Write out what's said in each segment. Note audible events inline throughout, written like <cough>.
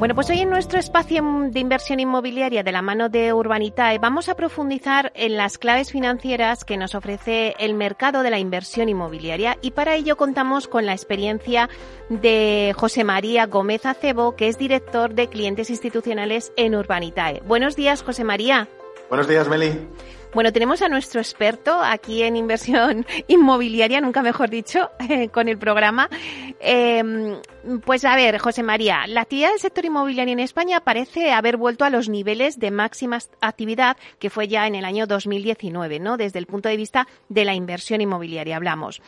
Bueno, pues hoy en nuestro espacio de inversión inmobiliaria de la mano de Urbanitae vamos a profundizar en las claves financieras que nos ofrece el mercado de la inversión inmobiliaria y para ello contamos con la experiencia de José María Gómez Acebo, que es director de clientes institucionales en Urbanitae. Buenos días, José María. Buenos días, Meli. Bueno, tenemos a nuestro experto aquí en inversión <laughs> inmobiliaria, nunca mejor dicho, eh, con el programa. Em, pues a ver, José María, la actividad del sector inmobiliario en España parece haber vuelto a los niveles de máxima actividad que fue ya en el año 2019, ¿no? Desde el punto de vista de la inversión inmobiliaria hablamos.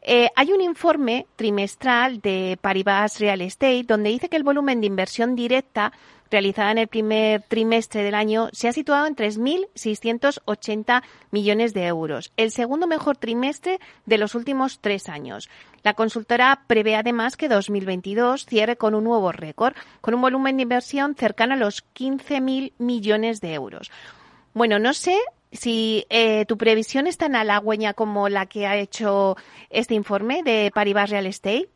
Eh, hay un informe trimestral de Paribas Real Estate donde dice que el volumen de inversión directa realizada en el primer trimestre del año se ha situado en 3.680 millones de euros, el segundo mejor trimestre de los últimos tres años. La consultora prevé además que 2022 cierre con un nuevo récord, con un volumen de inversión cercano a los 15.000 millones de euros. Bueno, no sé si eh, tu previsión es tan halagüeña como la que ha hecho este informe de Paribas Real Estate.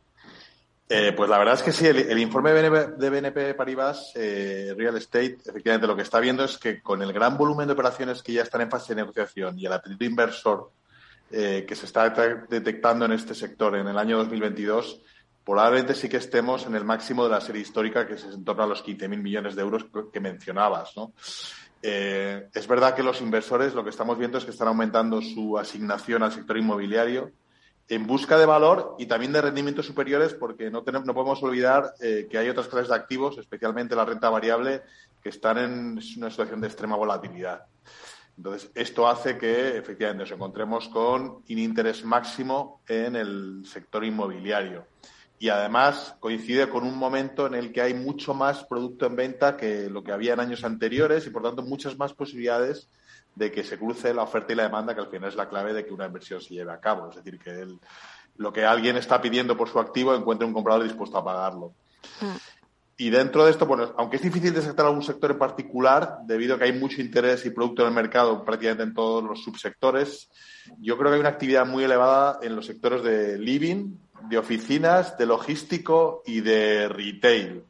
Eh, pues la verdad es que sí, el, informe de BNP Paribas eh, Real Estate, efectivamente lo que está viendo es que con el gran volumen de operaciones que ya están en fase de negociación y el apetito inversor eh, que se está detectando en este sector en el año 2022, probablemente sí que estemos en el máximo de la serie histórica, que es en torno a los 15.000 millones de euros que mencionabas. ¿no? es verdad que los inversores lo que estamos viendo es que están aumentando su asignación al sector inmobiliario en busca de valor y también de rendimientos superiores, porque no, tenemos, no podemos olvidar eh, que hay otras clases de activos, especialmente la renta variable, que están en una situación de extrema volatilidad. Entonces, esto hace que efectivamente nos encontremos con un interés máximo en el sector inmobiliario. Y además coincide con un momento en el que hay mucho más producto en venta que lo que había en años anteriores y, por tanto, muchas más posibilidades de que se cruce la oferta y la demanda, que al final es la clave de que una inversión se lleve a cabo. Es decir, que lo que alguien está pidiendo por su activo encuentre un comprador dispuesto a pagarlo. Mm. Y dentro de esto, bueno, aunque es difícil detectar algún sector en particular, debido a que hay mucho interés y producto en el mercado prácticamente en todos los subsectores, yo creo que hay una actividad muy elevada en los sectores de living, de oficinas, de logístico y de retail.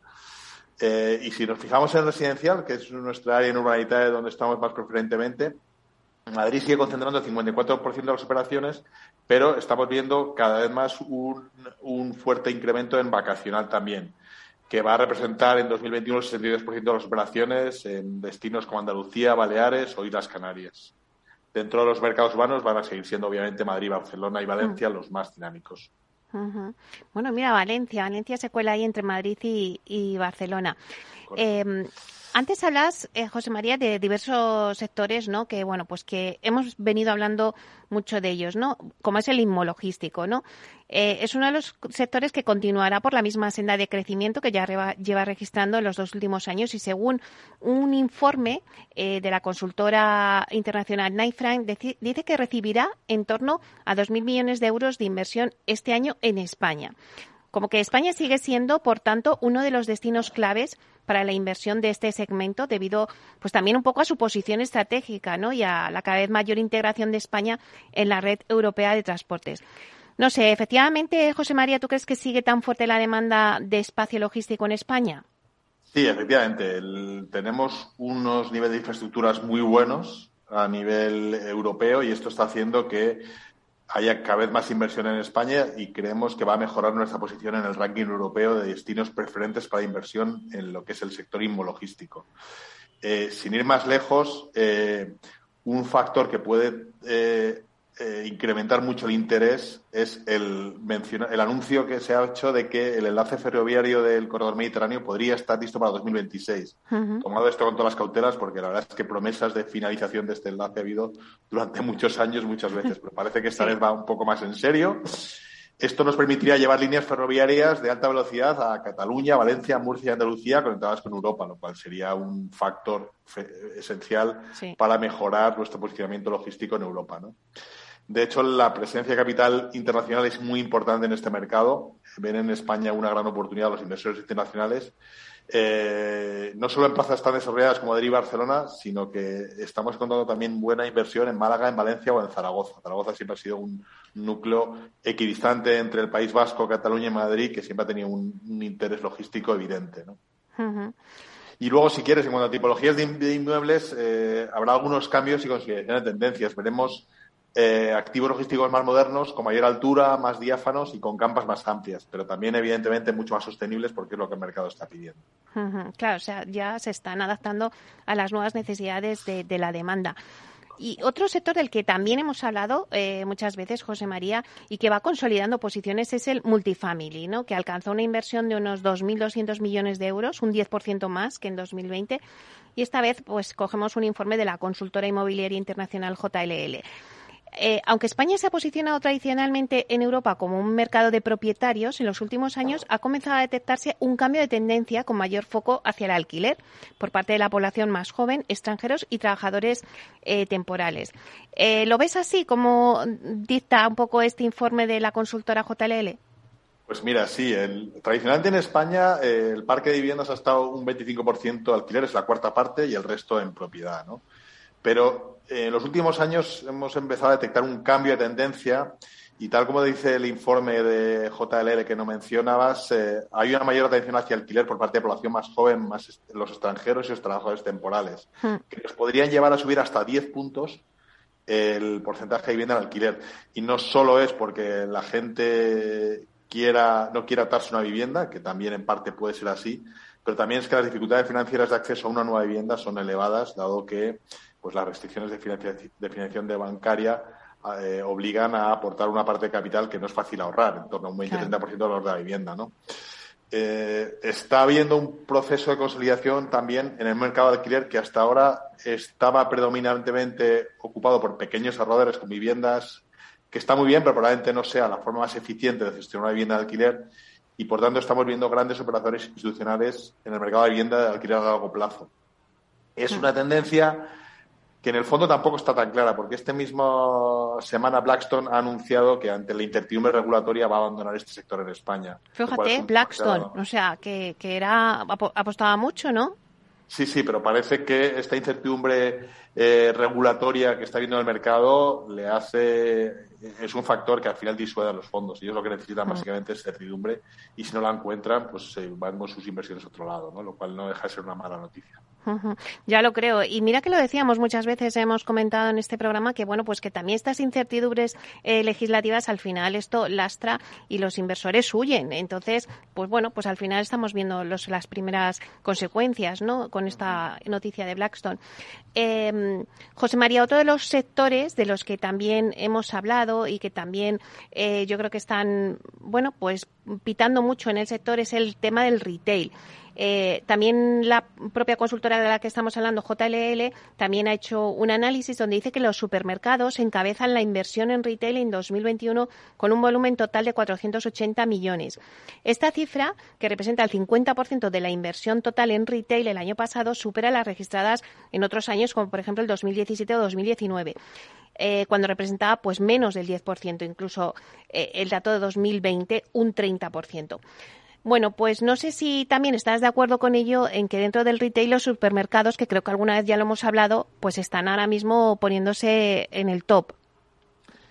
Eh, y si nos fijamos en residencial, que es nuestra área en urbanidad donde estamos más preferentemente, Madrid sigue concentrando el 54% de las operaciones, pero estamos viendo cada vez más un, un, fuerte incremento en vacacional también, que va a representar en 2021 el 62% de las operaciones en destinos como Andalucía, Baleares o Islas Canarias. Dentro de los mercados urbanos van a seguir siendo obviamente Madrid, Barcelona y Valencia mm. los más dinámicos. Bueno, mira, Valencia. Valencia se cuela ahí entre Madrid y, Barcelona. Eh, antes hablas, eh, José María, de diversos sectores, ¿no? Que, bueno, pues que hemos venido hablando mucho de ellos, ¿no? Como es el inmologístico, ¿no? Eh, es uno de los sectores que continuará por la misma senda de crecimiento que ya lleva registrando en los dos últimos años y según un informe eh, de la consultora internacional Knight Frank dice que recibirá en torno a 2.000 millones de euros de inversión este año en España. Como que España sigue siendo, por tanto, uno de los destinos claves para la inversión de este segmento debido pues también un poco a su posición estratégica ¿no? y a la cada vez mayor integración de España en la red europea de transportes. No sé, efectivamente, José María, ¿tú crees que sigue tan fuerte la demanda de espacio logístico en España? Sí, efectivamente. tenemos unos niveles de infraestructuras muy buenos a nivel europeo y esto está haciendo que haya cada vez más inversión en España y creemos que va a mejorar nuestra posición en el ranking europeo de destinos preferentes para inversión en lo que es el sector inmologístico. Eh, sin ir más lejos, eh, un factor que puede eh, eh, incrementar mucho el interés es el, el anuncio que se ha hecho de que el enlace ferroviario del corredor mediterráneo podría estar listo para 2026. Tomado esto con todas las cautelas, porque la verdad es que promesas de finalización de este enlace ha habido durante muchos años, muchas veces, pero parece que esta vez va un poco más en serio. Esto nos permitiría llevar líneas ferroviarias de alta velocidad a Cataluña, Valencia, Murcia y Andalucía conectadas con Europa, lo cual sería un factor esencial para mejorar nuestro posicionamiento logístico en Europa. ¿no? De hecho, la presencia de capital internacional es muy importante en este mercado. Ven en España una gran oportunidad los inversores internacionales eh, no solo en plazas tan desarrolladas como Madrid y Barcelona, sino que estamos contando también buena inversión en Málaga, en Valencia o en Zaragoza. Zaragoza siempre ha sido un núcleo equidistante entre el País Vasco, Cataluña y Madrid, que siempre ha tenido un, interés logístico evidente. Y luego, si quieres, en cuanto a tipologías de, inmuebles, eh, habrá algunos cambios y consideraciones de tendencias. Veremos eh, activos logísticos más modernos, con mayor altura, más diáfanos y con campas más amplias, pero también, evidentemente, mucho más sostenibles porque es lo que el mercado está pidiendo. Claro, o sea, ya se están adaptando a las nuevas necesidades de, la demanda. Y otro sector del que también hemos hablado eh, muchas veces, José María, y que va consolidando posiciones es el multifamily, ¿no? que alcanzó una inversión de unos 2.200 millones de euros, un 10% más que en 2020. Y esta vez, pues, cogemos un informe de la consultora inmobiliaria internacional JLL. Eh, aunque España se ha posicionado tradicionalmente en Europa como un mercado de propietarios, en los últimos años ha comenzado a detectarse un cambio de tendencia con mayor foco hacia el alquiler por parte de la población más joven, extranjeros y trabajadores eh, temporales. Eh, ¿Lo ves así como dicta un poco este informe de la consultora JLL? Pues mira, sí, tradicionalmente en España el parque de viviendas ha estado un 25% alquiler, es la cuarta parte, y el resto en propiedad, ¿no? Pero en los últimos años hemos empezado a detectar un cambio de tendencia y tal como dice el informe de JLL que no mencionabas, eh, hay una mayor atención hacia alquiler por parte de la población más joven, más los extranjeros y los trabajadores temporales, hmm. que nos podrían llevar a subir hasta 10 puntos el porcentaje de vivienda en alquiler. Y no solo es porque la gente quiera, no quiera atarse una vivienda, que también en parte puede ser así, pero también es que las dificultades financieras de acceso a una nueva vivienda son elevadas, dado que pues las restricciones de financiación de, bancaria eh, obligan a aportar una parte de capital que no es fácil ahorrar, en torno a un 20-30% de valor de la vivienda, ¿no? Eh, está habiendo un proceso de consolidación también en el mercado de alquiler que hasta ahora estaba predominantemente ocupado por pequeños ahorradores con viviendas, que está muy bien, pero probablemente no sea la forma más eficiente de gestionar una vivienda de alquiler y por tanto estamos viendo grandes operadores institucionales en el mercado de vivienda de alquiler a largo plazo. Es una tendencia que en el fondo tampoco está tan clara, porque este mismo semana Blackstone ha anunciado que ante la incertidumbre regulatoria va a abandonar este sector en España. Fíjate, Blackstone, o sea, que, que era apostaba mucho, ¿no? Sí, sí, pero parece que esta incertidumbre eh, regulatoria que está viendo el mercado le hace es un factor que al final disuade a los fondos. Ellos lo que necesitan mm. básicamente es certidumbre y si no la encuentran, pues se van con sus inversiones a otro lado, ¿no? lo cual no deja de ser una mala noticia. Ya lo creo. Y mira que lo decíamos muchas veces, hemos comentado en este programa que, bueno, pues que también estas incertidumbres eh, legislativas al final esto lastra y los inversores huyen. Entonces, pues bueno, pues al final estamos viendo los, las primeras consecuencias, ¿no? Con esta noticia de Blackstone. Em, José María, otro de los sectores de los que también hemos hablado y que también eh, yo creo que están, bueno, pues pitando mucho en el sector es el tema del retail. Eh, también la propia consultora de la que estamos hablando, JLL, también ha hecho un análisis donde dice que los supermercados encabezan la inversión en retail en 2021 con un volumen total de 480 millones. Esta cifra, que representa el 50% de la inversión total en retail el año pasado, supera las registradas en otros años, como por ejemplo el 2017 o 2019. Eh, cuando representaba pues menos del 10%, incluso eh, el dato de 2020 un 30%. Bueno, pues no sé si también estás de acuerdo con ello en que dentro del retail los supermercados, que creo que alguna vez ya lo hemos hablado, pues están ahora mismo poniéndose en el top.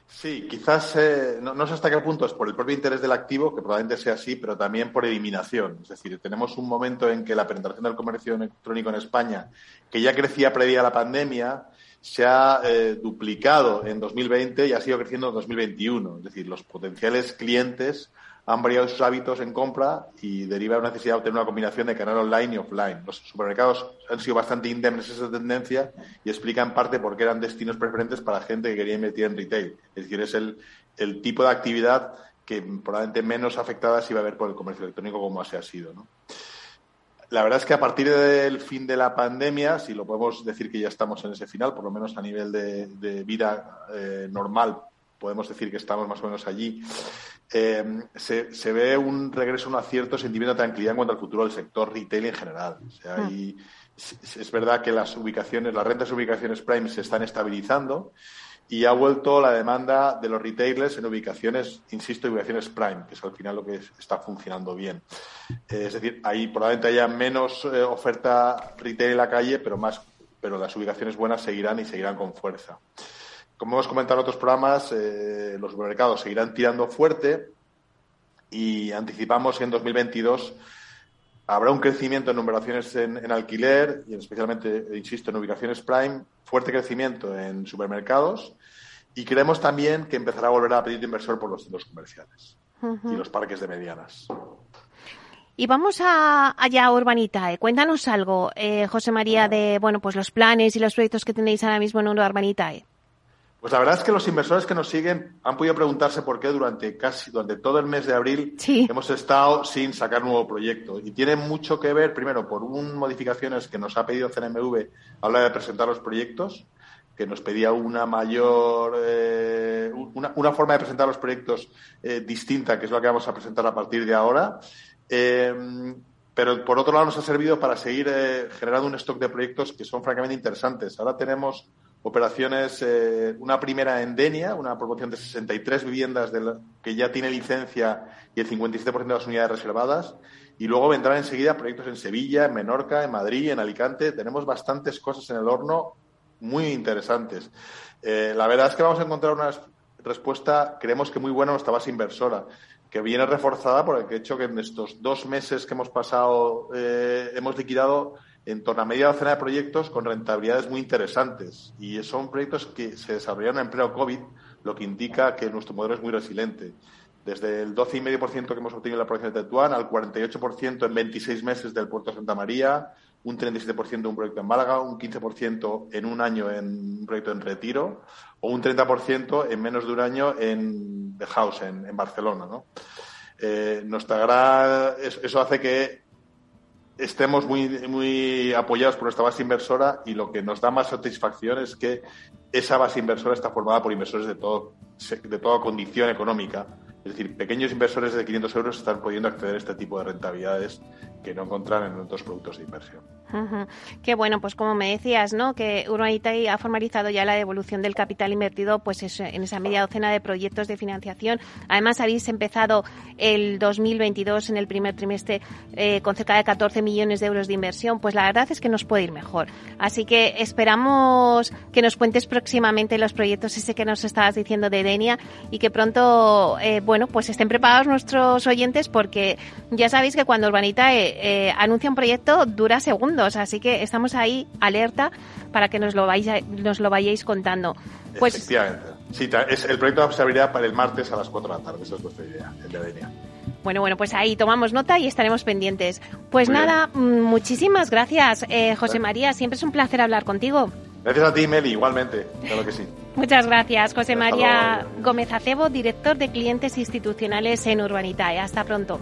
Sí, quizás eh, no, sé hasta qué punto es por el propio interés del activo, que probablemente sea así, pero también por eliminación. Es decir, tenemos un momento en que la penetración del comercio electrónico en España, que ya crecía previa a la pandemia, se ha eh, duplicado en 2020 y ha sido creciendo en 2021. Es decir, los potenciales clientes han variado sus hábitos en compra y deriva de una necesidad de obtener una combinación de canal online y offline. Los supermercados han sido bastante indemnes esa tendencia y explica en parte por qué eran destinos preferentes para gente que quería invertir en retail. Es decir, es el, el tipo de actividad que probablemente menos afectada se iba a ver por el comercio electrónico como así ha sido. La verdad es que a partir del fin de la pandemia, si lo podemos decir que ya estamos en ese final, por lo menos a nivel de, vida eh, normal, podemos decir que estamos más o menos allí. Eh, se, ve un regreso, un acierto sentimiento de tranquilidad en cuanto al futuro del sector retail en general. Ah. es, verdad que las ubicaciones, las rentas de ubicaciones prime se están estabilizando y ha vuelto la demanda de los retailers en ubicaciones, insisto, ubicaciones prime, que es al final lo que está funcionando bien. Eh, es decir, ahí probablemente haya menos eh, oferta retail en la calle, pero más, pero las ubicaciones buenas seguirán y seguirán con fuerza. Como hemos comentado en otros programas, eh, los supermercados seguirán tirando fuerte y anticipamos que en 2022 habrá un crecimiento en numeraciones en, alquiler y especialmente, insisto, en ubicaciones prime, fuerte crecimiento en supermercados y creemos también que empezará a volver a pedir inversor por los centros comerciales y los parques de medianas. Y vamos a, allá a Urbanitae. Cuéntanos algo, eh, José María, de bueno, pues los planes y los proyectos que tenéis ahora mismo en Urbanitae. Pues la verdad es que los inversores que nos siguen han podido preguntarse por qué durante casi durante todo el mes de abril hemos estado sin sacar nuevo proyecto. Y tiene mucho que ver, primero, por un modificaciones que nos ha pedido CNMV a la hora de presentar los proyectos, que nos pedía una mayor, eh, una, forma de presentar los proyectos eh, distinta, que es lo que vamos a presentar a partir de ahora. Eh, pero por otro lado nos ha servido para seguir generando un stock de proyectos que son francamente interesantes. Ahora tenemos operaciones, eh, una primera en Denia, una proporción de 63 viviendas de que ya tiene licencia y el 57% de las unidades reservadas. Y luego vendrán enseguida proyectos en Sevilla, en Menorca, en Madrid, en Alicante. Tenemos bastantes cosas en el horno muy interesantes. Eh, la verdad es que vamos a encontrar una respuesta, creemos que muy buena, nuestra base inversora, que viene reforzada por el hecho que en estos dos meses que hemos pasado eh, hemos liquidado en torno a media docena de proyectos con rentabilidades muy interesantes. Y son proyectos que se desarrollaron en pleno COVID, lo que indica que nuestro modelo es muy resiliente. Desde el 12,5% que hemos obtenido en la provincia de Tetuán al 48% en 26 meses del puerto de Santa María, un 37% en un proyecto en Málaga, un 15% en un año en un proyecto en Retiro o un 30% en menos de un año en The House, en, Barcelona. ¿no? Eh, eso hace que estemos muy, muy apoyados por nuestra base inversora y lo que nos da más satisfacción es que esa base inversora está formada por inversores de, todo, de toda condición económica. Es decir, pequeños inversores de 500 euros están pudiendo acceder a este tipo de rentabilidades que no encontrarán en otros productos de inversión. Qué bueno, pues como me decías, ¿no? Que Urbanitae ha formalizado ya la devolución del capital invertido pues en esa media docena de proyectos de financiación. Además, habéis empezado el 2022 en el primer trimestre eh, con cerca de 14 millones de euros de inversión. Pues la verdad es que nos puede ir mejor. Así que esperamos que nos cuentes próximamente los proyectos ese que nos estabas diciendo de Denia y que pronto, eh, bueno, pues estén preparados nuestros oyentes porque ya sabéis que cuando Urbanitae eh, anuncia un proyecto dura segundos así que estamos ahí alerta para que nos lo, vais nos lo vayáis contando. Pues, Efectivamente. Sí, es, el proyecto se abrirá para el martes a las 4 de la tarde, esa es vuestra idea, el de Adenia. Bueno, bueno, pues ahí tomamos nota y estaremos pendientes. Pues nada, mm, muchísimas gracias, eh, José María. Siempre es un placer hablar contigo. Gracias a ti, Meli, igualmente, claro que sí. <laughs> Muchas gracias, José María Gómez Acebo, director de clientes institucionales en Urbanitae. Hasta pronto.